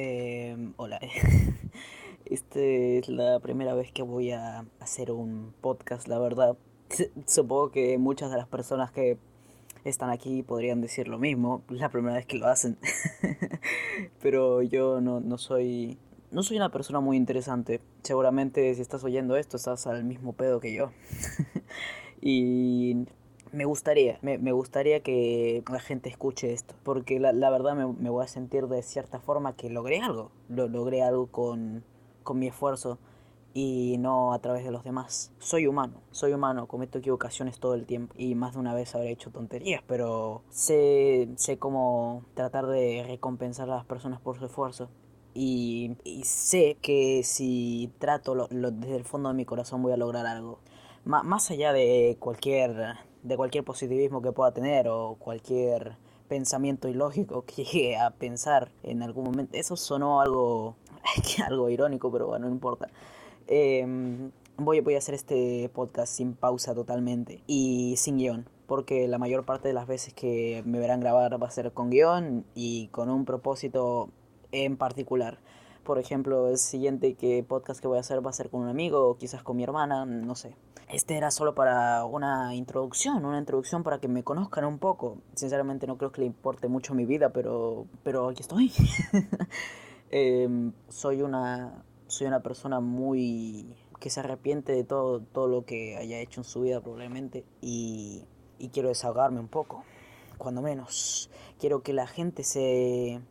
Eh, hola. Esta es la primera vez que voy a hacer un podcast, la verdad. Supongo que muchas de las personas que están aquí podrían decir lo mismo. La primera vez que lo hacen. Pero yo no, no soy. No soy una persona muy interesante. Seguramente si estás oyendo esto estás al mismo pedo que yo. y me gustaría, me, me, gustaría que la gente escuche esto, porque la, la verdad me, me, voy a sentir de cierta forma que logré algo, lo, logré algo con, con mi esfuerzo y no a través de los demás. Soy humano, soy humano, cometo equivocaciones todo el tiempo y más de una vez habré hecho tonterías, pero sé, sé cómo tratar de recompensar a las personas por su esfuerzo. Y, y sé que si trato lo, lo, desde el fondo de mi corazón voy a lograr algo. M más allá de cualquier de cualquier positivismo que pueda tener o cualquier pensamiento ilógico que llegue a pensar en algún momento. Eso sonó algo, algo irónico, pero bueno, no importa. Eh, voy, voy a hacer este podcast sin pausa totalmente y sin guion, porque la mayor parte de las veces que me verán grabar va a ser con guion y con un propósito en particular. Por ejemplo, el siguiente que podcast que voy a hacer va a ser con un amigo o quizás con mi hermana, no sé. Este era solo para una introducción, una introducción para que me conozcan un poco. Sinceramente no creo que le importe mucho mi vida, pero, pero aquí estoy. eh, soy, una, soy una persona muy que se arrepiente de todo, todo lo que haya hecho en su vida probablemente y, y quiero desahogarme un poco, cuando menos. Quiero que la gente se,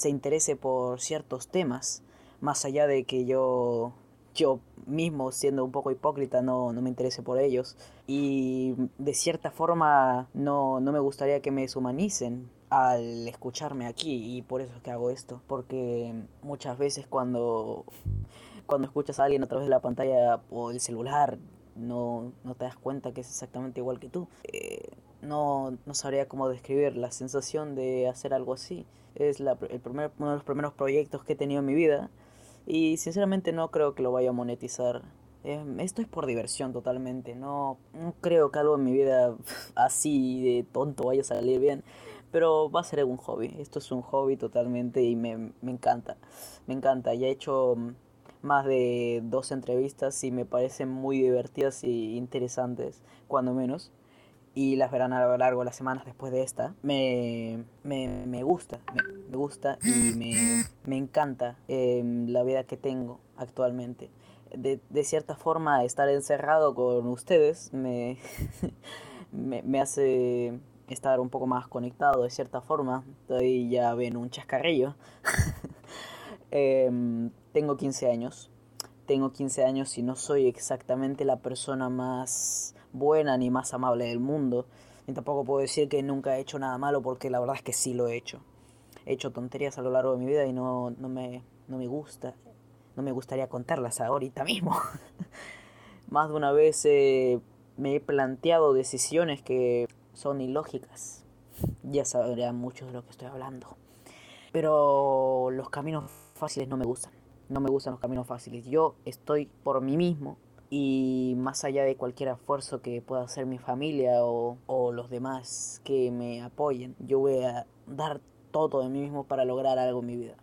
se interese por ciertos temas, más allá de que yo yo mismo, siendo un poco hipócrita, no, no me interese por ellos. Y de cierta forma no, no me gustaría que me deshumanicen al escucharme aquí y por eso es que hago esto. Porque muchas veces cuando, cuando escuchas a alguien a través de la pantalla o el celular, no, no te das cuenta que es exactamente igual que tú. Eh, no, no sabría cómo describir la sensación de hacer algo así. Es la, el primer, uno de los primeros proyectos que he tenido en mi vida y sinceramente no creo que lo vaya a monetizar. Eh, esto es por diversión totalmente. No, no creo que algo en mi vida así de tonto vaya a salir bien. Pero va a ser un hobby. Esto es un hobby totalmente y me, me encanta. Me encanta. Ya he hecho más de dos entrevistas y me parecen muy divertidas y interesantes, cuando menos y las verán a lo largo de las semanas después de esta, me, me, me gusta, me, gusta y me, me encanta eh, la vida que tengo actualmente. De, de, cierta forma, estar encerrado con ustedes me, me, hace estar un poco más conectado de cierta forma. Estoy ya ven un chascarrillo. eh, tengo 15 años. Tengo 15 años y no soy exactamente la persona más buena ni más amable del mundo. Y tampoco puedo decir que nunca he hecho nada malo porque la verdad es que sí lo he hecho. He hecho tonterías a lo largo de mi vida y no, no, me, no me gusta. No me gustaría contarlas ahorita mismo. Más de una vez eh, me he planteado decisiones que son ilógicas. Ya sabrán muchos de lo que estoy hablando. Pero los caminos fáciles no me gustan. No me gustan los caminos fáciles. Yo estoy por mí mismo y más allá de cualquier esfuerzo que pueda hacer mi familia o, o, los demás que me apoyen, yo voy a dar todo de mí mismo para lograr algo en mi vida.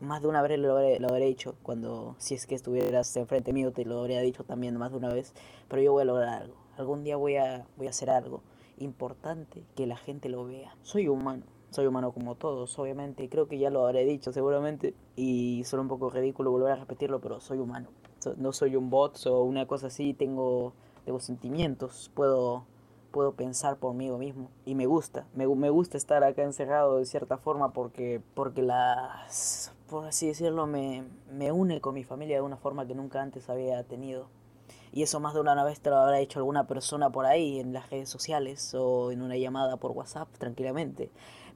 Más de una vez lo habré, dicho, cuando si es que estuvieras enfrente mío te lo habría dicho también más de una vez, pero yo voy a lograr algo. Algún día voy a, voy a hacer algo importante que la gente lo vea. Soy humano, soy humano como todos, obviamente, creo que ya lo habré dicho seguramente y suena un poco ridículo volver a repetirlo, pero soy humano no soy un bot o una cosa así, tengo, tengo sentimientos, puedo, puedo pensar por mí mismo y me gusta, me, me, gusta estar acá encerrado de cierta forma porque, porque las, por así decirlo, me, me une con mi familia de una forma que nunca antes había tenido. Y eso más de una vez te lo habrá hecho alguna persona por ahí en las redes sociales o en una llamada por WhatsApp tranquilamente.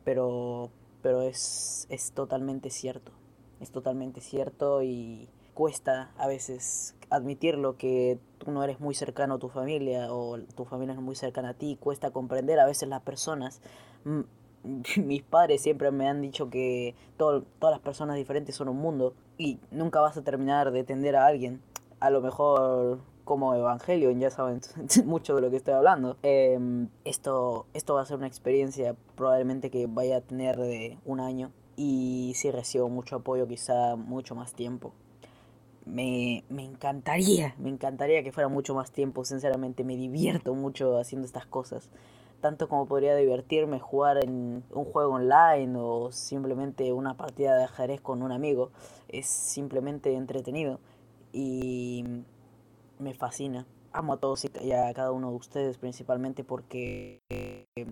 Pero, pero es, es totalmente cierto. Es totalmente cierto y, cuesta a veces admitirlo que tú no eres muy cercano a tu familia o tu familia no es muy cercana a ti, cuesta comprender a veces las personas. Mis padres siempre me han dicho que todo, todas las personas diferentes son un mundo y nunca vas a terminar de entender a alguien. A lo mejor como evangelio, ya saben mucho de lo que estoy hablando. Eh, esto, esto va a ser una experiencia probablemente que vaya a tener de un año y sí recibo mucho apoyo, quizá mucho más tiempo. Me, me encantaría, me encantaría que fuera mucho más tiempo, sinceramente me divierto mucho haciendo estas cosas tanto como podría divertirme jugar en un juego online o simplemente una partida de ajedrez con un amigo. Es simplemente entretenido y me fascina. Amo a todos y a cada uno de ustedes principalmente porque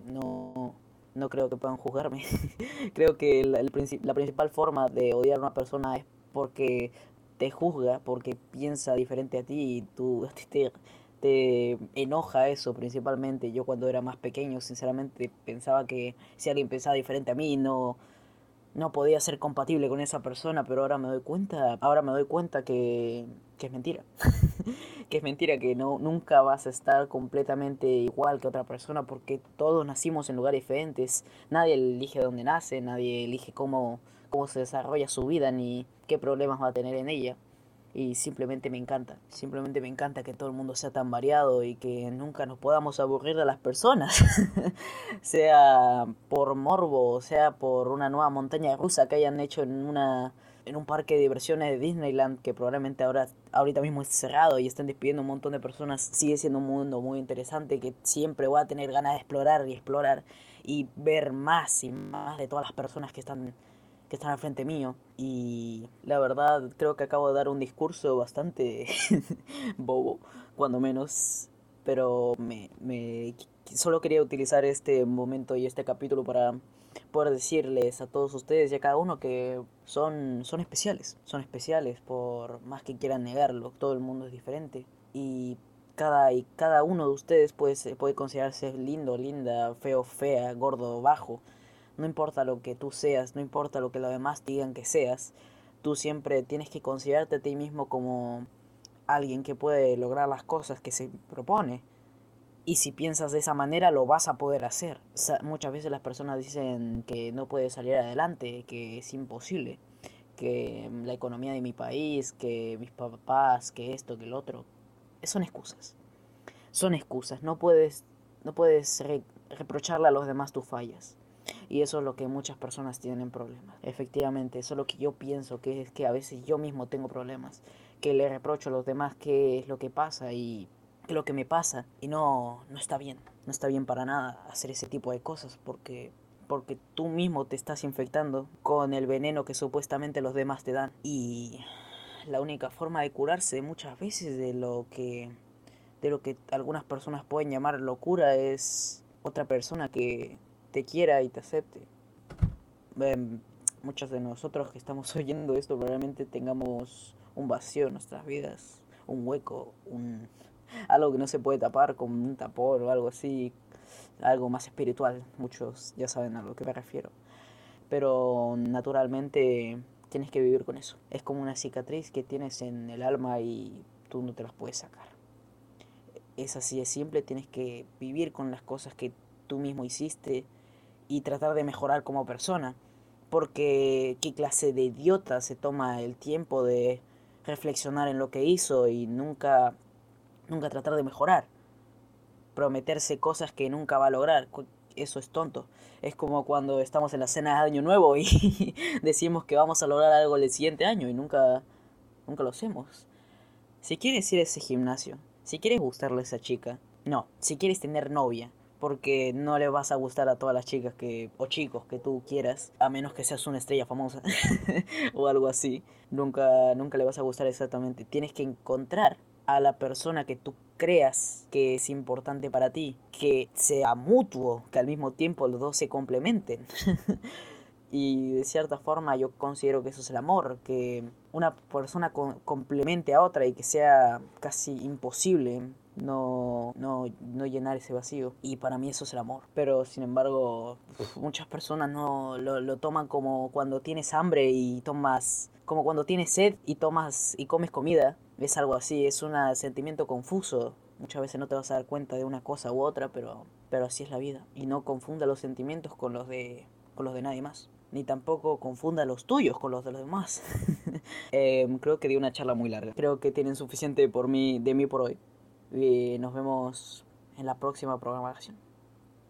no, no creo que puedan juzgarme. creo que la, la principal forma de odiar a una persona es porque te juzga, porque piensa diferente a ti y tú te, te enoja eso principalmente. Yo cuando era más pequeño, sinceramente, pensaba que si alguien pensaba diferente a mí, no, no podía ser compatible con esa persona, pero ahora me doy cuenta, ahora me doy cuenta que, que es mentira. que es mentira, que no, nunca vas a estar completamente igual que otra persona porque todos nacimos en lugares diferentes. Nadie elige dónde nace, nadie elige cómo, cómo se desarrolla su vida ni qué problemas va a tener en ella y simplemente me encanta. Simplemente me encanta que todo el mundo sea tan variado y que nunca nos podamos aburrir de las personas. sea por morbo, sea por una nueva montaña rusa que hayan hecho en una en un parque de diversiones de Disneyland que probablemente ahora ahorita mismo es cerrado y están despidiendo un montón de personas, sigue siendo un mundo muy interesante que siempre voy a tener ganas de explorar y explorar y ver más y más de todas las personas que están que están al frente mío. Y la verdad creo que acabo de dar un discurso bastante bobo, cuando menos. Pero me, me solo quería utilizar este momento y este capítulo para poder decirles a todos ustedes y a cada uno que son, son especiales. Son especiales por más que quieran negarlo. Todo el mundo es diferente. Y cada, y cada uno de ustedes puede, puede considerarse lindo, linda, feo, fea, gordo, bajo no importa lo que tú seas, no importa lo que los demás digan que seas, tú siempre tienes que considerarte a ti mismo como alguien que puede lograr las cosas que se propone. Y si piensas de esa manera, lo vas a poder hacer. muchas veces las personas dicen que no puedes salir adelante, que es imposible, que la economía de mi país, que mis papás, que esto, que el otro. Son excusas. Son excusas. No puedes, no puedes reprocharle a los demás tus fallas. Y eso es lo que muchas personas tienen problemas. Efectivamente, eso es lo que yo pienso, que es que a veces yo mismo tengo problemas, que le reprocho a los demás qué es lo que pasa y qué es lo que me pasa. Y no, no está bien, no está bien para nada hacer ese tipo de cosas porque porque tú mismo te estás infectando con el veneno que supuestamente los demás te dan. Y la única forma de curarse muchas veces de lo que de lo que algunas personas pueden llamar locura es otra persona que te quiera y te acepte. Em, muchos de nosotros que estamos oyendo esto probablemente tengamos un vacío en nuestras vidas, un hueco, un algo que no se puede tapar con un tapón o algo así, algo más espiritual. Muchos ya saben a lo que me refiero. Pero naturalmente tienes que vivir con eso. Es como una cicatriz que tienes en el alma y tú no te las puedes sacar. Es así de simple, tienes que vivir con las cosas que tú mismo hiciste, y tratar de mejorar como persona. Porque qué clase de idiota se toma el tiempo de reflexionar en lo que hizo y nunca, nunca tratar de mejorar. Prometerse cosas que nunca va a lograr. Eso es tonto. Es como cuando estamos en la cena de Año Nuevo y decimos que vamos a lograr algo el siguiente año y nunca, nunca lo hacemos. Si quieres ir a ese gimnasio, si quieres gustarle a esa chica, no, si quieres tener novia, porque no le vas a gustar a todas las chicas que o chicos que tú quieras, a menos que seas una estrella famosa o algo así. Nunca nunca le vas a gustar exactamente. Tienes que encontrar a la persona que tú creas que es importante para ti, que sea mutuo, que al mismo tiempo los dos se complementen. y de cierta forma yo considero que eso es el amor, que una persona complemente a otra y que sea casi imposible no, no, no llenar ese vacío. Y para mí eso es el amor. Pero sin embargo, muchas personas no lo, lo toman como cuando tienes hambre y tomas, como cuando tienes sed y tomas y comes comida. Es algo así, es un sentimiento confuso. Muchas veces no te vas a dar cuenta de una cosa u otra, pero, pero así es la vida. Y no confunda los sentimientos con los de, con los de nadie más ni tampoco confunda los tuyos con los de los demás. Em, creo que di una charla muy larga. Creo que tienen suficiente por mí, de mí por hoy y nos vemos en la próxima programación.